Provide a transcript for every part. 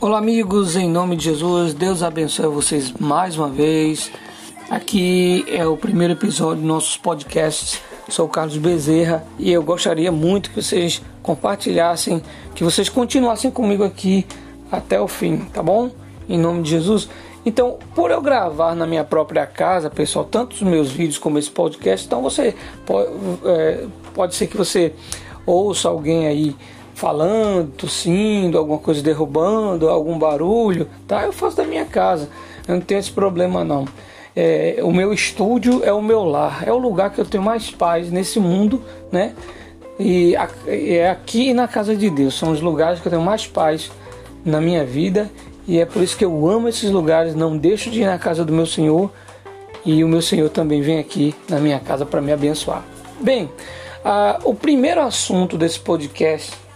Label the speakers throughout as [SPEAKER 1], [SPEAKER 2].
[SPEAKER 1] Olá, amigos, em nome de Jesus, Deus abençoe vocês mais uma vez. Aqui é o primeiro episódio dos nossos podcasts. Sou o Carlos Bezerra e eu gostaria muito que vocês compartilhassem, que vocês continuassem comigo aqui até o fim, tá bom? Em nome de Jesus. Então, por eu gravar na minha própria casa, pessoal, tanto os meus vídeos como esse podcast, então você pode, é, pode ser que você ouça alguém aí falando, tossindo, alguma coisa derrubando, algum barulho, tá? Eu faço da minha casa, eu não tenho esse problema não. É, o meu estúdio é o meu lar, é o lugar que eu tenho mais paz nesse mundo, né? E é aqui na casa de Deus, são os lugares que eu tenho mais paz na minha vida e é por isso que eu amo esses lugares, não deixo de ir na casa do meu Senhor e o meu Senhor também vem aqui na minha casa para me abençoar. Bem, o primeiro assunto desse podcast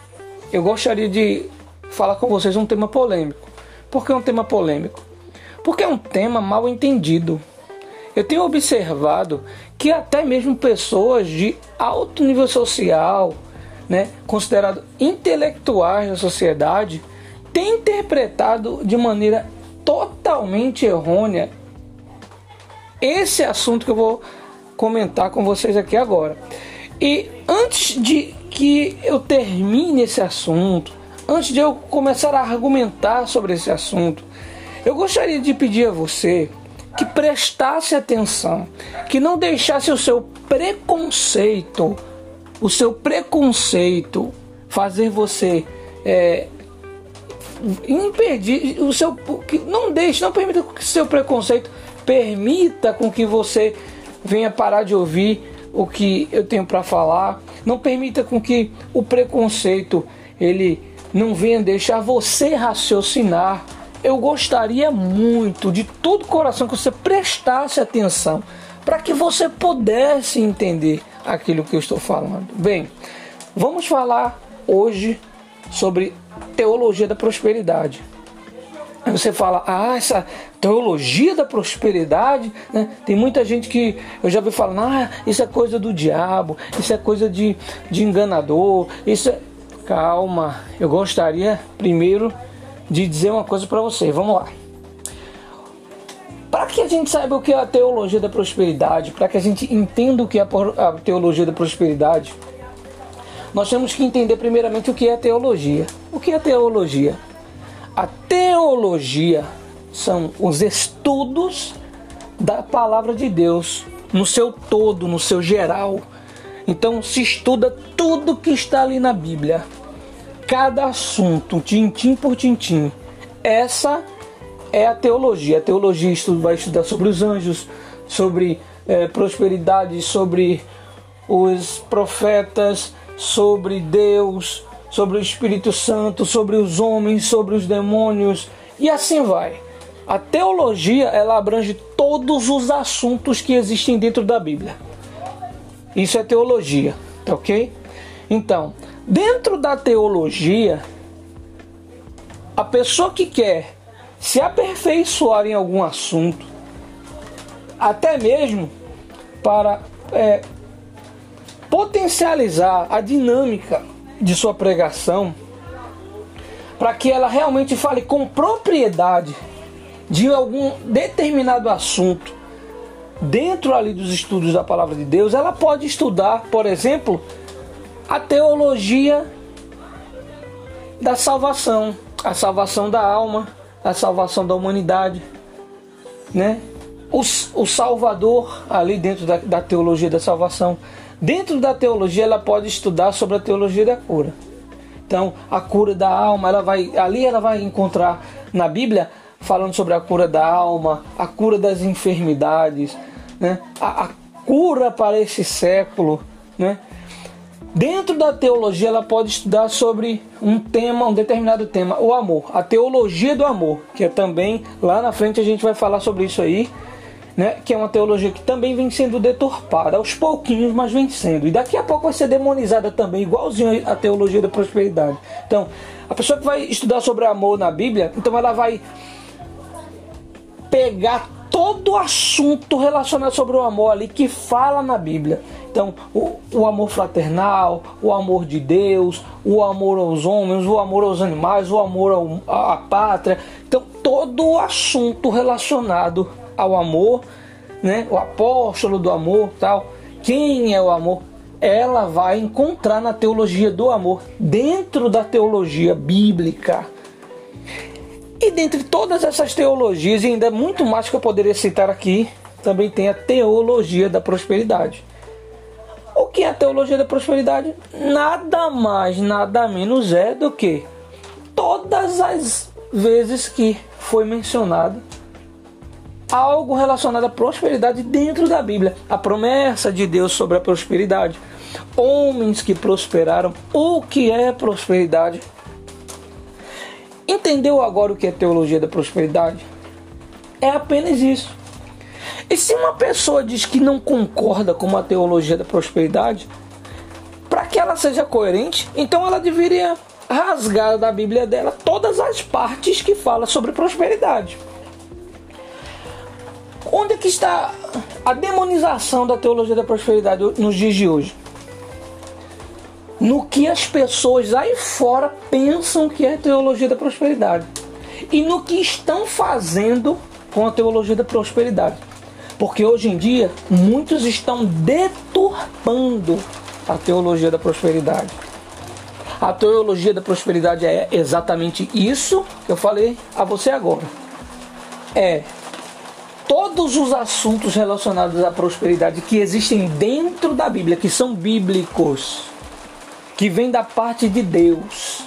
[SPEAKER 1] eu gostaria de falar com vocês um tema polêmico. Por que um tema polêmico? Porque é um tema mal entendido. Eu tenho observado que até mesmo pessoas de alto nível social, né, considerados intelectuais da sociedade, têm interpretado de maneira totalmente errônea esse assunto que eu vou comentar com vocês aqui agora. E antes de que eu termine esse assunto, antes de eu começar a argumentar sobre esse assunto, eu gostaria de pedir a você que prestasse atenção, que não deixasse o seu preconceito, o seu preconceito fazer você é, impedir o seu, que não deixe, não permita que seu preconceito permita com que você venha parar de ouvir o que eu tenho para falar. Não permita com que o preconceito ele não venha deixar você raciocinar. Eu gostaria muito de todo o coração que você prestasse atenção para que você pudesse entender aquilo que eu estou falando. Bem, vamos falar hoje sobre teologia da prosperidade. Aí você fala, ah, essa teologia da prosperidade, né? Tem muita gente que eu já vi falando, ah, isso é coisa do diabo, isso é coisa de, de enganador, isso é... Calma, eu gostaria primeiro de dizer uma coisa para você, vamos lá. Para que a gente saiba o que é a teologia da prosperidade, para que a gente entenda o que é a teologia da prosperidade, nós temos que entender primeiramente o que é teologia. O que é teologia? A teologia são os estudos da palavra de Deus no seu todo, no seu geral. Então se estuda tudo que está ali na Bíblia. Cada assunto, tintim por tintim. Essa é a teologia. A teologia vai estudar sobre os anjos, sobre é, prosperidade, sobre os profetas, sobre Deus, sobre o Espírito Santo, sobre os homens, sobre os demônios e assim vai. A teologia ela abrange todos os assuntos que existem dentro da Bíblia. Isso é teologia, tá ok? Então, dentro da teologia, a pessoa que quer se aperfeiçoar em algum assunto, até mesmo para é, potencializar a dinâmica de sua pregação, para que ela realmente fale com propriedade de algum determinado assunto dentro ali dos estudos da palavra de Deus, ela pode estudar, por exemplo, a teologia da salvação, a salvação da alma, a salvação da humanidade, né? O, o Salvador ali dentro da, da teologia da salvação. Dentro da teologia, ela pode estudar sobre a teologia da cura. Então, a cura da alma, ela vai ali ela vai encontrar na Bíblia falando sobre a cura da alma, a cura das enfermidades, né? a, a cura para esse século, né? Dentro da teologia, ela pode estudar sobre um tema, um determinado tema, o amor, a teologia do amor, que é também lá na frente a gente vai falar sobre isso aí, né, que é uma teologia que também vem sendo deturpada aos pouquinhos, mas vem sendo. E daqui a pouco vai ser demonizada também, igualzinho a teologia da prosperidade. Então, a pessoa que vai estudar sobre amor na Bíblia, então ela vai pegar todo assunto relacionado sobre o amor ali que fala na Bíblia Então, o, o, amor fraternal, o amor de Deus, o amor aos homens, o amor aos animais, o amor ao, à pátria. Então, todo assunto relacionado ao amor, né? O apóstolo do amor, tal. Quem é o amor? Ela vai encontrar na teologia do amor, dentro da teologia bíblica. E dentre todas essas teologias, e ainda muito mais que eu poderia citar aqui, também tem a teologia da prosperidade. O que é a teologia da prosperidade? Nada mais, nada menos é do que todas as vezes que foi mencionado algo relacionado à prosperidade dentro da Bíblia, a promessa de Deus sobre a prosperidade, homens que prosperaram, o que é prosperidade. Entendeu agora o que é teologia da prosperidade? É apenas isso e se uma pessoa diz que não concorda com a teologia da prosperidade, para que ela seja coerente, então ela deveria rasgar da Bíblia dela todas as partes que fala sobre prosperidade. Onde é que está a demonização da teologia da prosperidade nos dias de hoje? No que as pessoas aí fora pensam que é a teologia da prosperidade e no que estão fazendo com a teologia da prosperidade. Porque hoje em dia muitos estão deturpando a teologia da prosperidade. A teologia da prosperidade é exatamente isso que eu falei a você agora. É todos os assuntos relacionados à prosperidade que existem dentro da Bíblia, que são bíblicos, que vêm da parte de Deus.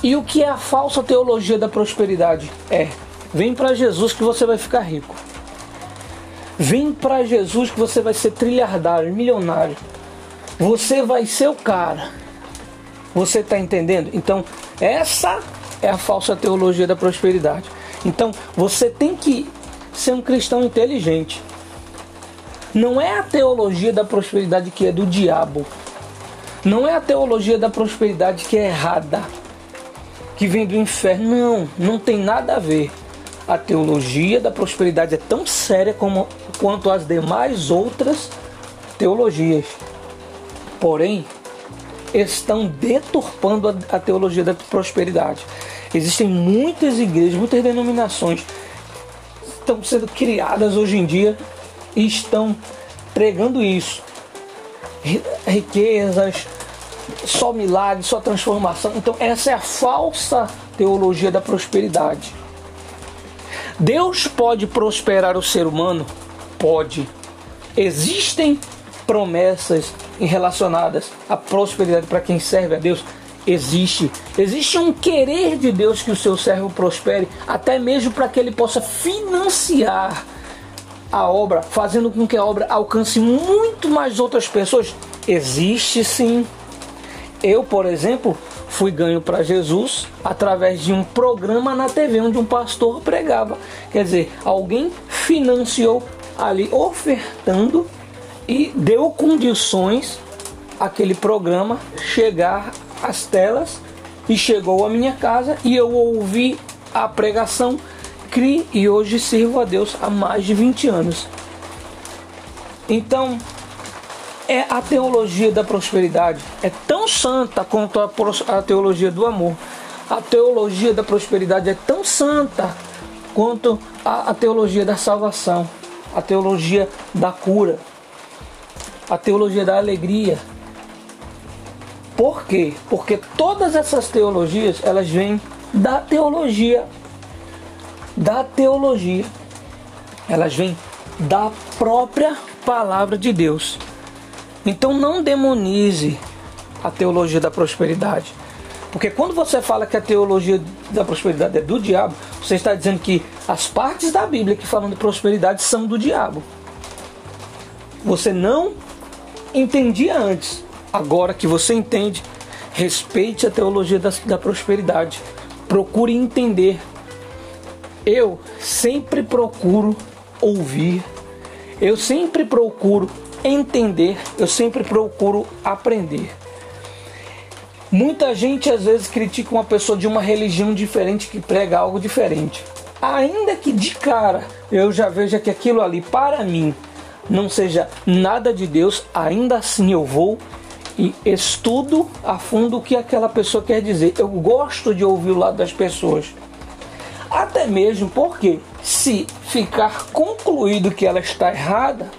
[SPEAKER 1] E o que é a falsa teologia da prosperidade? É: vem para Jesus que você vai ficar rico. Vem para Jesus que você vai ser trilhardário, milionário. Você vai ser o cara. Você está entendendo? Então, essa é a falsa teologia da prosperidade. Então, você tem que ser um cristão inteligente. Não é a teologia da prosperidade que é do diabo. Não é a teologia da prosperidade que é errada, que vem do inferno. Não, não tem nada a ver a teologia da prosperidade é tão séria como, quanto as demais outras teologias. Porém, estão deturpando a, a teologia da prosperidade. Existem muitas igrejas, muitas denominações estão sendo criadas hoje em dia e estão pregando isso. Riquezas, só milagres, só transformação. Então, essa é a falsa teologia da prosperidade. Deus pode prosperar o ser humano? Pode. Existem promessas relacionadas à prosperidade para quem serve a Deus? Existe. Existe um querer de Deus que o seu servo prospere, até mesmo para que ele possa financiar a obra, fazendo com que a obra alcance muito mais outras pessoas? Existe sim. Eu, por exemplo, fui ganho para Jesus através de um programa na TV onde um pastor pregava. Quer dizer, alguém financiou ali ofertando e deu condições aquele programa chegar às telas e chegou à minha casa e eu ouvi a pregação, criei e hoje sirvo a Deus há mais de 20 anos. Então, é a teologia da prosperidade. É tão santa quanto a, a teologia do amor. A teologia da prosperidade é tão santa quanto a, a teologia da salvação, a teologia da cura, a teologia da alegria. Por quê? Porque todas essas teologias, elas vêm da teologia da teologia. Elas vêm da própria palavra de Deus. Então não demonize a teologia da prosperidade. Porque quando você fala que a teologia da prosperidade é do diabo, você está dizendo que as partes da Bíblia que falam de prosperidade são do diabo. Você não entendia antes. Agora que você entende, respeite a teologia da, da prosperidade. Procure entender. Eu sempre procuro ouvir. Eu sempre procuro entender, eu sempre procuro aprender. Muita gente às vezes critica uma pessoa de uma religião diferente que prega algo diferente. Ainda que de cara eu já veja que aquilo ali, para mim, não seja nada de Deus, ainda assim eu vou e estudo a fundo o que aquela pessoa quer dizer. Eu gosto de ouvir o lado das pessoas. Até mesmo porque, se ficar concluído que ela está errada,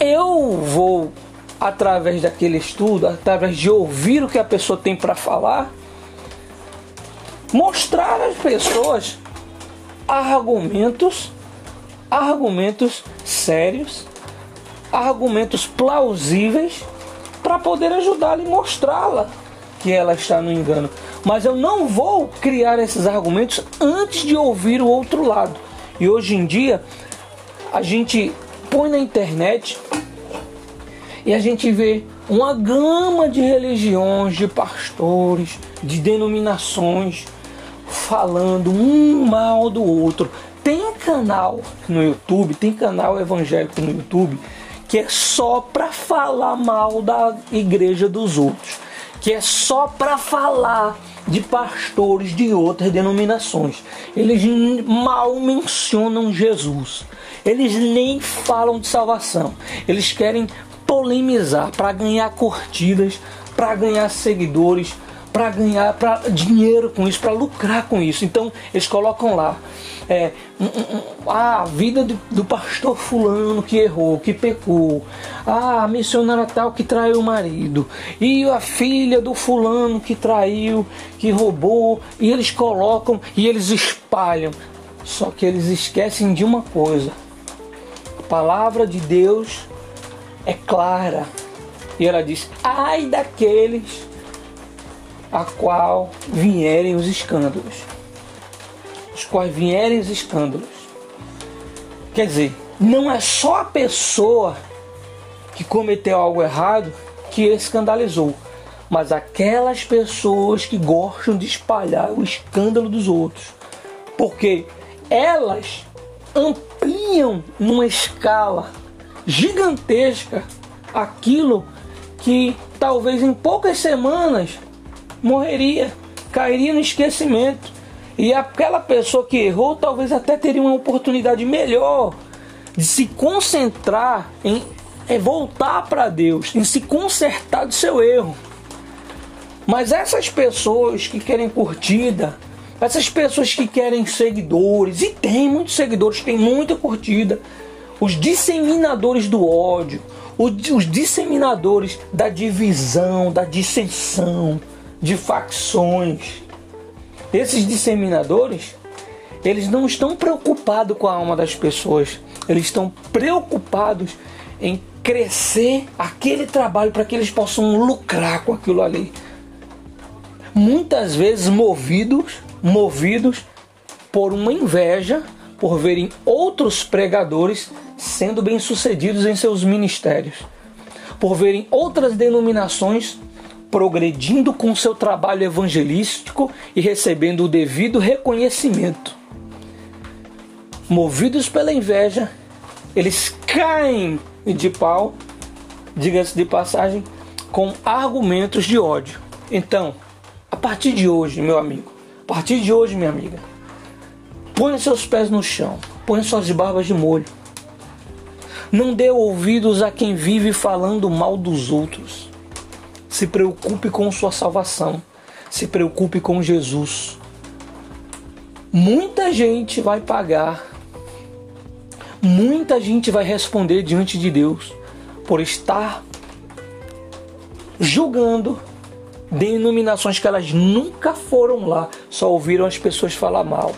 [SPEAKER 1] eu vou, através daquele estudo, através de ouvir o que a pessoa tem para falar, mostrar às pessoas argumentos, argumentos sérios, argumentos plausíveis para poder ajudá-la e mostrá-la que ela está no engano. Mas eu não vou criar esses argumentos antes de ouvir o outro lado. E hoje em dia a gente põe na internet e a gente vê uma gama de religiões, de pastores, de denominações falando um mal do outro. Tem canal no YouTube, tem canal evangélico no YouTube que é só para falar mal da igreja dos outros, que é só para falar de pastores de outras denominações. Eles mal mencionam Jesus. Eles nem falam de salvação. Eles querem polemizar para ganhar curtidas, para ganhar seguidores, para ganhar pra, dinheiro com isso, para lucrar com isso. Então eles colocam lá é, um, a vida do, do, pastor fulano que errou, que pecou, a missionária tal que traiu o marido, e a filha do fulano que traiu, que roubou, e eles colocam e eles espalham. Só que eles esquecem de uma coisa: a palavra de Deus é clara. E ela diz: ai daqueles a qual vierem os escândalos. Os quais vierem os escândalos. Quer dizer, não é só a pessoa que cometeu algo errado que escandalizou, mas aquelas pessoas que gostam de espalhar o escândalo dos outros. Porque elas ampliam numa escala gigantesca aquilo que talvez em poucas semanas morreria, cairia no esquecimento. E aquela pessoa que errou talvez até teria uma oportunidade melhor de se concentrar em é voltar para Deus, em se consertar do seu erro. Mas essas pessoas que querem curtida, essas pessoas que querem seguidores, e tem muitos seguidores, tem muita curtida, os disseminadores do ódio, os disseminadores da divisão, da dissensão, de facções. Esses disseminadores, eles não estão preocupados com a alma das pessoas, eles estão preocupados em crescer aquele trabalho para que eles possam lucrar com aquilo ali. Muitas vezes movidos, movidos por uma inveja, por verem outros pregadores sendo bem-sucedidos em seus ministérios, por verem outras denominações progredindo com seu trabalho evangelístico e recebendo o devido reconhecimento. Movidos pela inveja, eles caem de pau, diga-se de passagem, com argumentos de ódio. Então, a partir de hoje, meu amigo, a partir de hoje, minha amiga, ponha seus pés no chão, ponha suas barbas de molho. Não dê ouvidos a quem vive falando mal dos outros. Se preocupe com sua salvação. Se preocupe com Jesus. Muita gente vai pagar. Muita gente vai responder diante de Deus por estar julgando denominações que elas nunca foram lá, só ouviram as pessoas falar mal.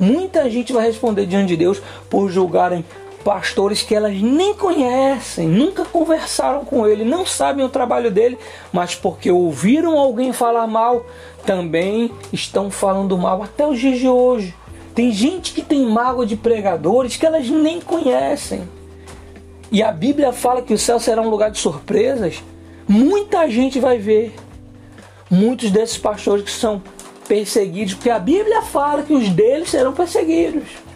[SPEAKER 1] Muita gente vai responder diante de Deus por julgarem pastores que elas nem conhecem, nunca conversaram com ele, não sabem o trabalho dele, mas porque ouviram alguém falar mal, também estão falando mal até os dias de hoje. Tem gente que tem mágoa de pregadores que elas nem conhecem. E a Bíblia fala que o céu será um lugar de surpresas. Muita gente vai ver. Muitos desses pastores que são perseguidos, porque a Bíblia fala que os deles serão perseguidos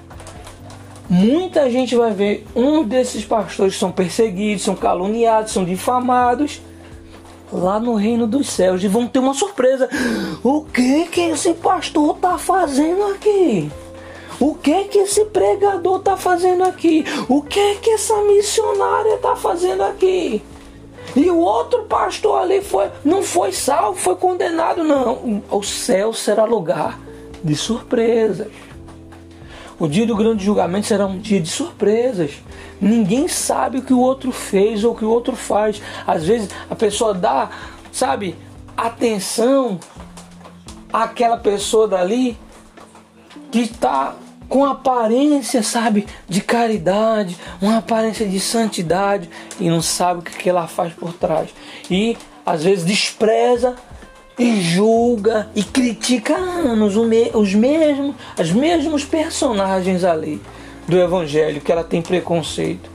[SPEAKER 1] muita gente vai ver um desses pastores são perseguidos, são caluniados, são difamados lá no reino dos céus e vão ter uma surpresa. O que que esse pastor tá fazendo aqui? O que que esse pregador está fazendo aqui? O que que essa missionária está fazendo aqui? E o outro pastor ali foi, não foi salvo, foi condenado. Não, o céu será lugar de surpresas. O dia do grande julgamento será um dia de surpresas. Ninguém sabe o que o outro fez ou o que o outro faz. Às vezes a pessoa dá, sabe, atenção àquela pessoa dali que está com aparência, sabe, de caridade, uma aparência de santidade e não sabe o que ela faz por trás. E às vezes despreza e julga e critica anos os mesmos, os mesmos personagens ali do evangelho que ela tem preconceito.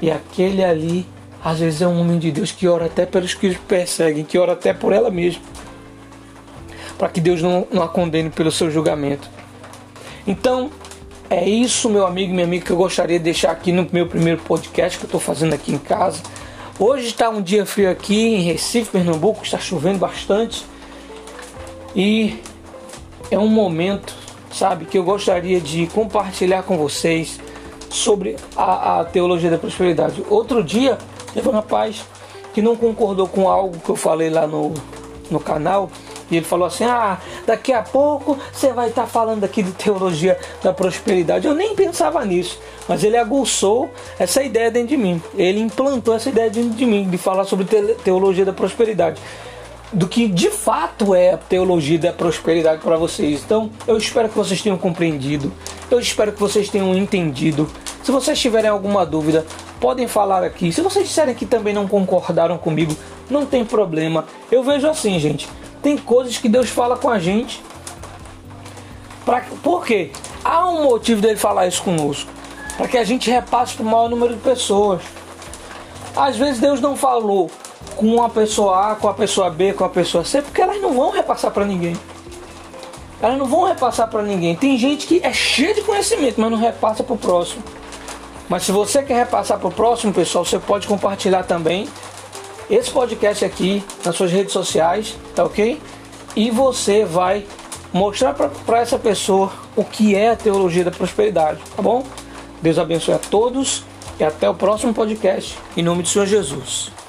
[SPEAKER 1] E aquele ali às vezes é um homem de Deus que ora até pelos que os perseguem, que ora até por ela mesma, para que Deus não, não a condene pelo seu julgamento. Então, é isso, meu amigo e minha amiga, que eu gostaria de deixar aqui no meu primeiro podcast que eu estou fazendo aqui em casa. Hoje está um dia frio aqui em Recife, Pernambuco, está chovendo bastante. E é um momento, sabe, que eu gostaria de compartilhar com vocês sobre a, a teologia da prosperidade. Outro dia, teve um rapaz que não concordou com algo que eu falei lá no, no canal e ele falou assim: Ah, daqui a pouco você vai estar tá falando aqui de teologia da prosperidade. Eu nem pensava nisso, mas ele aguçou essa ideia dentro de mim. Ele implantou essa ideia dentro de mim, de falar sobre teologia da prosperidade. Do que de fato é a teologia da prosperidade para vocês. Então, eu espero que vocês tenham compreendido. Eu espero que vocês tenham entendido. Se vocês tiverem alguma dúvida, podem falar aqui. Se vocês disserem que também não concordaram comigo, não tem problema. Eu vejo assim, gente. Tem coisas que Deus fala com a gente. Pra, por quê? Há um motivo dele falar isso conosco. Para que a gente repasse para o maior número de pessoas. Às vezes Deus não falou com uma pessoa A, com a pessoa B, com a pessoa C, porque elas não vão repassar para ninguém. Elas não vão repassar para ninguém. Tem gente que é cheia de conhecimento, mas não repassa para o próximo. Mas se você quer repassar para o próximo, pessoal, você pode compartilhar também esse podcast aqui nas suas redes sociais, tá ok? E você vai mostrar para essa pessoa o que é a teologia da prosperidade, tá bom? Deus abençoe a todos e até o próximo podcast. Em nome do Senhor Jesus.